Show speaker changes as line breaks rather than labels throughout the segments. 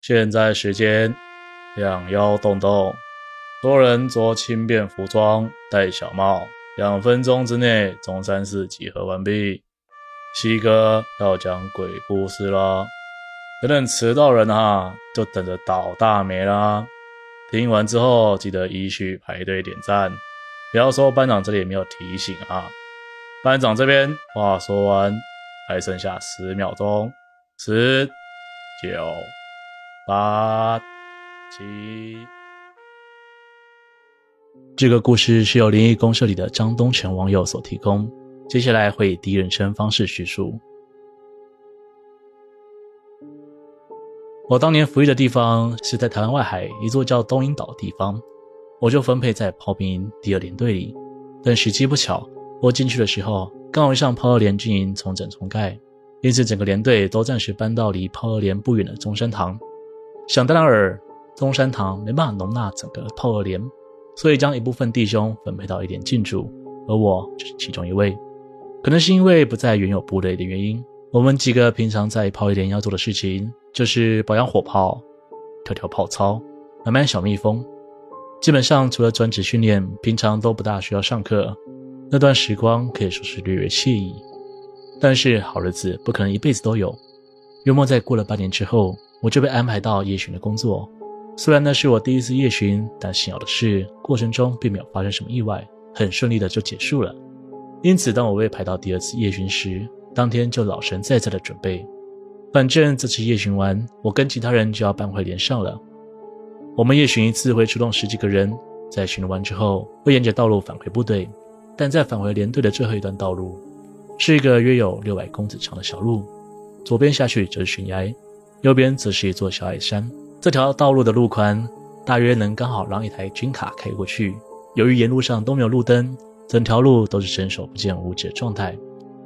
现在时间两腰洞洞，多人着轻便服装，戴小帽。两分钟之内，中山寺集合完毕。西哥要讲鬼故事啦，等等迟到人啊，就等着倒大霉啦。听完之后，记得依序排队点赞。不要说班长这里没有提醒啊。班长这边话说完，还剩下十秒钟，十、九。八七，这个故事是由灵异公社里的张东泉网友所提供。接下来会以第一人称方式叙述。我当年服役的地方是在台湾外海一座叫东引岛的地方，我就分配在炮兵营第二联队里。但时机不巧，我进去的时候刚好遇上炮二连军营重整重盖，因此整个连队都暂时搬到离炮二连不远的中山堂。想当然尔，中山堂没办法容纳整个炮二连，所以将一部分弟兄分配到一点进驻，而我就是其中一位。可能是因为不在原有部队的原因，我们几个平常在炮一连要做的事情，就是保养火炮、跳跳炮操、买买小蜜蜂。基本上除了专职训练，平常都不大需要上课。那段时光可以说是略为惬意。但是好日子不可能一辈子都有。约莫在过了半年之后。我就被安排到夜巡的工作，虽然那是我第一次夜巡，但幸好的是过程中并没有发生什么意外，很顺利的就结束了。因此，当我被排到第二次夜巡时，当天就老神在在的准备。反正这次夜巡完，我跟其他人就要搬回连上了。我们夜巡一次会出动十几个人，在巡逻完之后会沿着道路返回部队，但在返回连队的最后一段道路，是一个约有六百公尺长的小路，左边下去就是悬崖。右边则是一座小矮山，这条道路的路宽大约能刚好让一台军卡开过去。由于沿路上都没有路灯，整条路都是伸手不见五指的状态，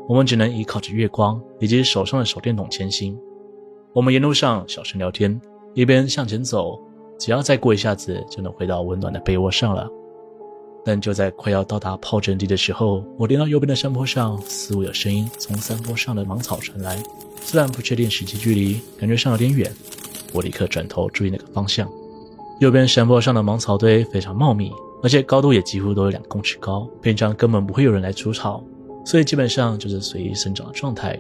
我们只能依靠着月光以及手上的手电筒前行。我们沿路上小声聊天，一边向前走，只要再过一下子就能回到温暖的被窝上了。但就在快要到达炮阵地的时候，我听到右边的山坡上似乎有声音从山坡上的芒草传来。虽然不确定实际距离，感觉上有点远，我立刻转头注意那个方向。右边山坡上的芒草堆非常茂密，而且高度也几乎都有两公尺高，平常根本不会有人来除草，所以基本上就是随意生长的状态。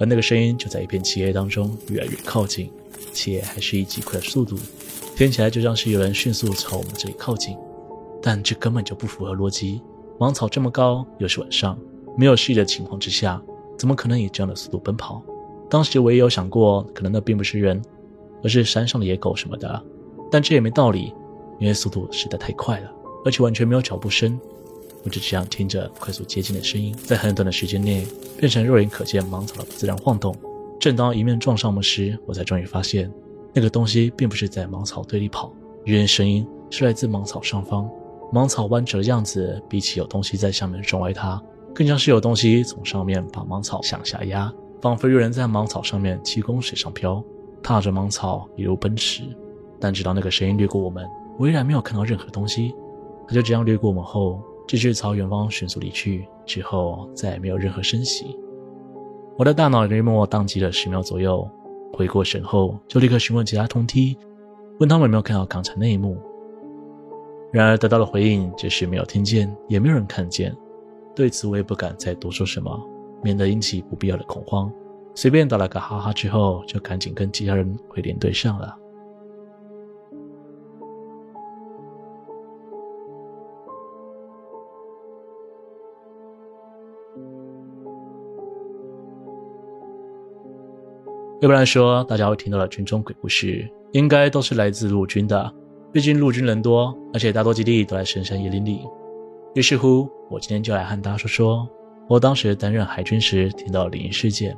而那个声音就在一片漆黑当中越来越靠近，且还是以极快的速度，听起来就像是有人迅速朝我们这里靠近。但这根本就不符合逻辑，芒草这么高，又是晚上，没有视野的情况之下，怎么可能以这样的速度奔跑？当时我也有想过，可能那并不是人，而是山上的野狗什么的，但这也没道理，因为速度实在太快了，而且完全没有脚步声。我就这样听着快速接近的声音，在很短的时间内变成肉眼可见芒草的自然晃动。正当迎面撞上我时，我才终于发现，那个东西并不是在芒草堆里跑，因为声音是来自芒草上方。芒草弯折的样子，比起有东西在下面撞歪它，更像是有东西从上面把芒草向下压。仿佛有人在芒草上面气功水上漂，踏着芒草一路奔驰。但直到那个声音掠过我们，我依然没有看到任何东西。它就这样掠过我们后，继续朝远方迅速离去。之后再也没有任何声息。我的大脑里默默宕机了十秒左右，回过神后就立刻询问其他同梯，问他们有没有看到刚才那一幕。然而得到的回应只是没有听见，也没有人看见。对此我也不敢再多说什么。免得引起不必要的恐慌，随便打了个哈哈之后，就赶紧跟其他人回连队上了。一般来说，大家会听到的军中鬼故事，应该都是来自陆军的，毕竟陆军人多，而且大多基地都在深山野林里。于是乎，我今天就来和大家说说。我当时担任海军时听到灵异事件。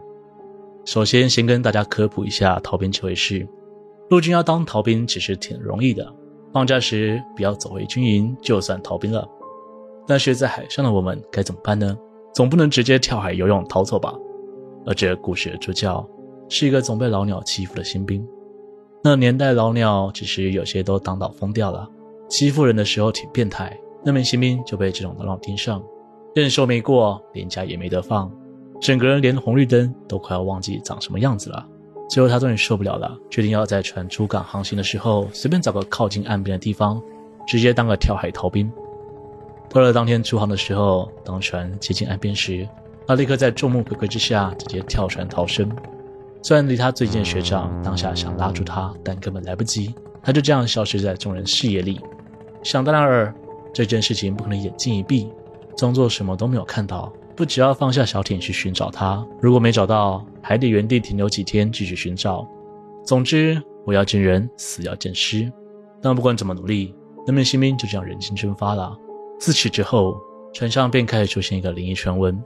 首先，先跟大家科普一下逃兵这回事。陆军要当逃兵其实挺容易的，放假时不要走回军营就算逃兵了。但是在海上的我们该怎么办呢？总不能直接跳海游泳逃走吧？而这故事的主角是一个总被老鸟欺负的新兵。那年代老鸟其实有些都当到疯掉了，欺负人的时候挺变态。那名新兵就被这种老鸟盯上。认收没过，连假也没得放，整个人连红绿灯都快要忘记长什么样子了。最后他终于受不了了，决定要在船出港航行的时候，随便找个靠近岸边的地方，直接当个跳海逃兵。到了当天出航的时候，当船接近岸边时，他立刻在众目睽睽之下直接跳船逃生。虽然离他最近的学长当下想拉住他，但根本来不及，他就这样消失在众人视野里。想当然尔，这件事情不可能眼睛一闭，装作什么都没有看到。不只要放下小艇去寻找他，如果没找到，还得原地停留几天继续寻找。总之，活要见人，死要见尸。但不管怎么努力，那名新兵就这样人间蒸发了。自此之后，船上便开始出现一个灵异传闻：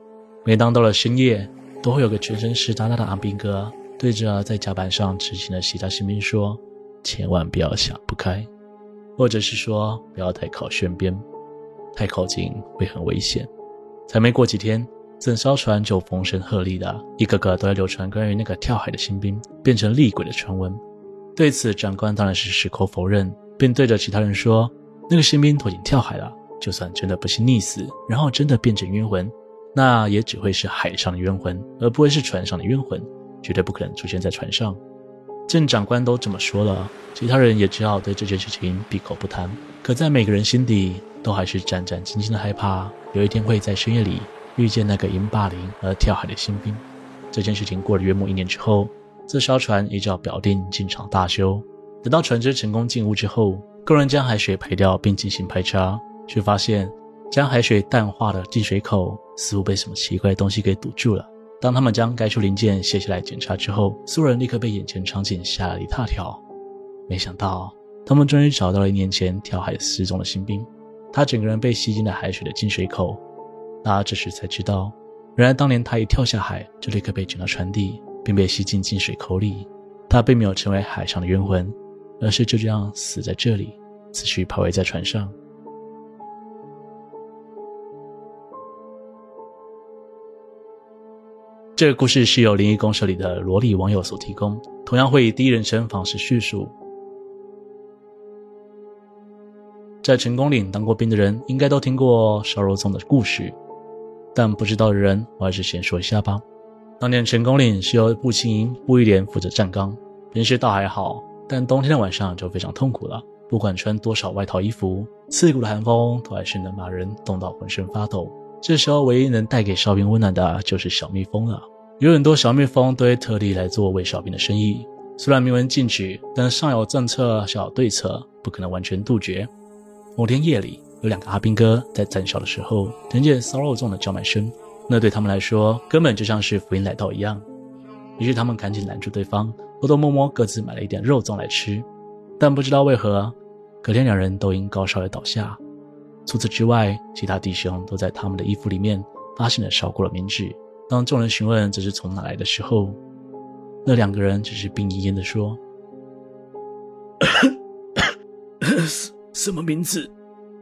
每当到了深夜，都会有个全身湿哒哒的阿兵哥对着在甲板上执勤的其他新兵说：“千万不要想不开，或者是说不要太靠舷边，太靠近会很危险。”才没过几天，整艘船就风声鹤唳的，一个个都在流传关于那个跳海的新兵变成厉鬼的传闻。对此，长官当然是矢口否认，并对着其他人说：“那个新兵都已经跳海了，就算真的不幸溺死，然后真的变成冤魂，那也只会是海上的冤魂，而不会是船上的冤魂，绝对不可能出现在船上。”见长官都这么说了，其他人也只好对这件事情闭口不谈。可在每个人心底，都还是战战兢兢的害怕。有一天会在深夜里遇见那个因霸凌而跳海的新兵。这件事情过了约莫一年之后，这艘船依照表定进场大修。等到船只成功进坞之后，工人将海水排掉并进行排查，却发现将海水淡化的进水口似乎被什么奇怪的东西给堵住了。当他们将该处零件卸下来检查之后，所有人立刻被眼前场景吓了一大跳。没想到，他们终于找到了一年前跳海失踪的新兵。他整个人被吸进了海水的进水口，大家这时才知道，原来当年他一跳下海就立刻被卷到船底，并被吸进进水口里。他并没有成为海上的冤魂，而是就这样死在这里，死去徘徊在船上。这个故事是由灵异公社里的萝莉网友所提供，同样会以第一人称方式叙述。在成功岭当过兵的人，应该都听过烧肉粽的故事，但不知道的人，我还是先说一下吧。当年成功岭是由步青营步一连负责站岗，平时倒还好，但冬天的晚上就非常痛苦了。不管穿多少外套衣服，刺骨的寒风都还是能把人冻到浑身发抖。这时候，唯一能带给哨兵温暖的，就是小蜜蜂了。有很多小蜜蜂都会特地来做喂哨兵的生意。虽然明文禁止，但上有政策，下有对策，不可能完全杜绝。某天夜里，有两个阿兵哥在站哨的时候，听见烧肉粽的叫卖声，那对他们来说根本就像是福音来到一样。于是他们赶紧拦住对方，偷偷摸摸各自买了一点肉粽来吃。但不知道为何，隔天两人都因高烧而倒下。除此之外，其他弟兄都在他们的衣服里面发现了烧过的冥纸。当众人询问这是从哪来的时候，那两个人只是病恹恹的说。什么名字？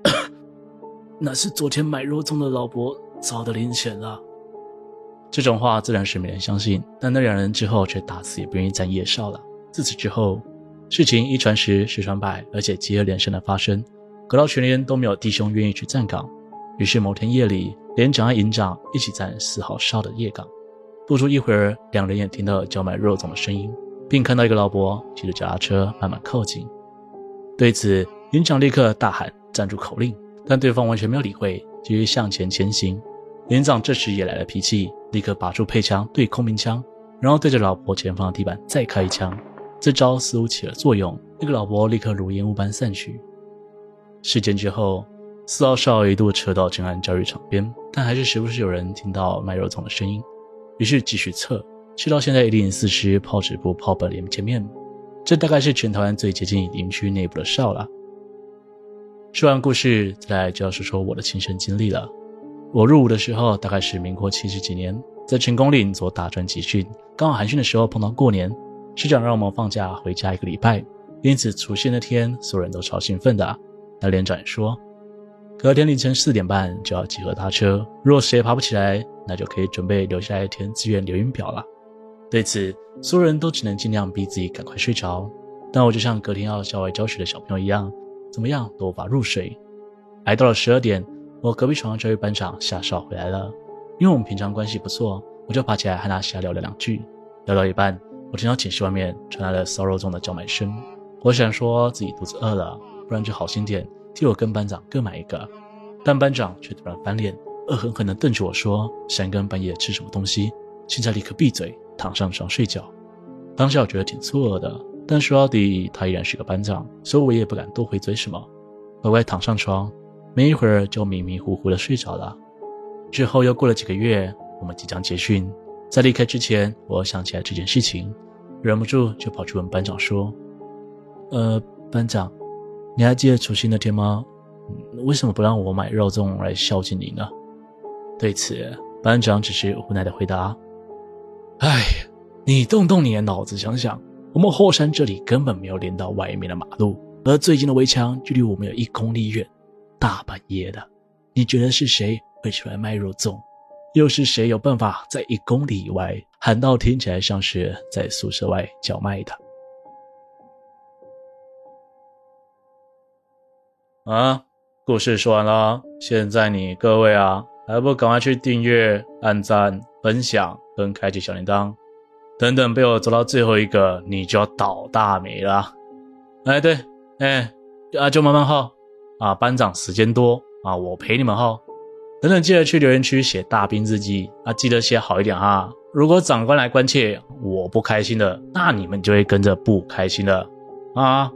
那是昨天买肉粽的老伯找的零钱啊！这种话自然是没人相信，但那两人之后却打死也不愿意沾夜少了。自此之后，事情一传十，十传百，而且接二连三的发生，搞到全连都没有弟兄愿意去站岗。于是某天夜里，连长和营长一起站四号哨的夜岗。不出一会儿，两人也听到了叫卖肉粽的声音，并看到一个老伯骑着脚踏车慢慢靠近。对此，营长立刻大喊“站住”口令，但对方完全没有理会，继续向前前行。连长这时也来了脾气，立刻拔出配枪对空鸣枪，然后对着老伯前方的地板再开一枪。这招似乎起了作用，那个老伯立刻如烟雾般散去。事件之后，四号哨一度撤到正安教育场边，但还是时不时有人听到卖肉粽的声音，于是继续撤，撤到现在一零四师炮指部炮本连前面。这大概是全台湾最接近营区内部的哨了。说完故事，再来就要说说我的亲身经历了。我入伍的时候大概是民国七十几年，在成功岭做大专集训，刚好寒训的时候碰到过年，师长让我们放假回家一个礼拜，因此除夕那天所有人都超兴奋的。那连长说，隔天凌晨四点半就要集合搭车，若谁爬不起来，那就可以准备留下来填志愿留营表了。对此，所有人都只能尽量逼自己赶快睡着，但我就像隔天要校外教学的小朋友一样。怎么样都无法入睡，挨到了十二点，我隔壁床的教育班长下哨回来了。因为我们平常关系不错，我就爬起来和他瞎聊了两句。聊到一半，我听到寝室外面传来了骚扰中的叫卖声。我想说自己肚子饿了，不然就好心点替我跟班长各买一个。但班长却突然翻脸，恶狠狠地瞪着我说：“三更半夜吃什么东西？现在立刻闭嘴，躺上床睡觉。”当下我觉得挺错愕的，但说到底他依然是个班长，所以我也不敢多回嘴什么，乖乖躺上床。没一会儿就迷迷糊糊的睡着了。之后又过了几个月，我们即将结训，在离开之前，我想起来这件事情，忍不住就跑去问班长说：“呃，班长，你还记得除夕那天吗？为什么不让我买肉粽来孝敬你呢？”对此，班长只是无奈的回答：“哎，你动动你的脑子想想，我们后山这里根本没有连到外面的马路，而最近的围墙距离我们有一公里远，大半夜的，你觉得是谁会出来卖肉粽？又是谁有办法在一公里以外喊到听起来像是在宿舍外叫卖的？”啊，故事说完了，现在你各位啊。还不赶快去订阅、按赞、分享跟开启小铃铛，等等被我走到最后一个，你就要倒大霉了。哎，对，哎，啊，就慢慢耗啊，班长时间多啊，我陪你们耗。等等，记得去留言区写大兵日记啊，记得写好一点哈。如果长官来关切，我不开心的，那你们就会跟着不开心的啊。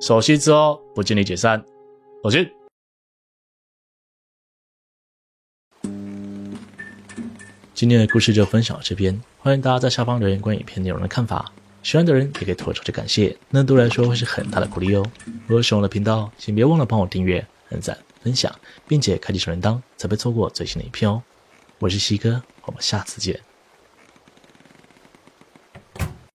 守岁之后不建议解散，我去。今天的故事就分享到这边，欢迎大家在下方留言关于影片内容的看法。喜欢的人也可以投出去感谢，那对我来说会是很大的鼓励哦。如果喜欢我的频道，请别忘了帮我订阅、按赞、分享，并且开启小铃铛，才不会错过最新的影片哦。我是西哥，我们下次见。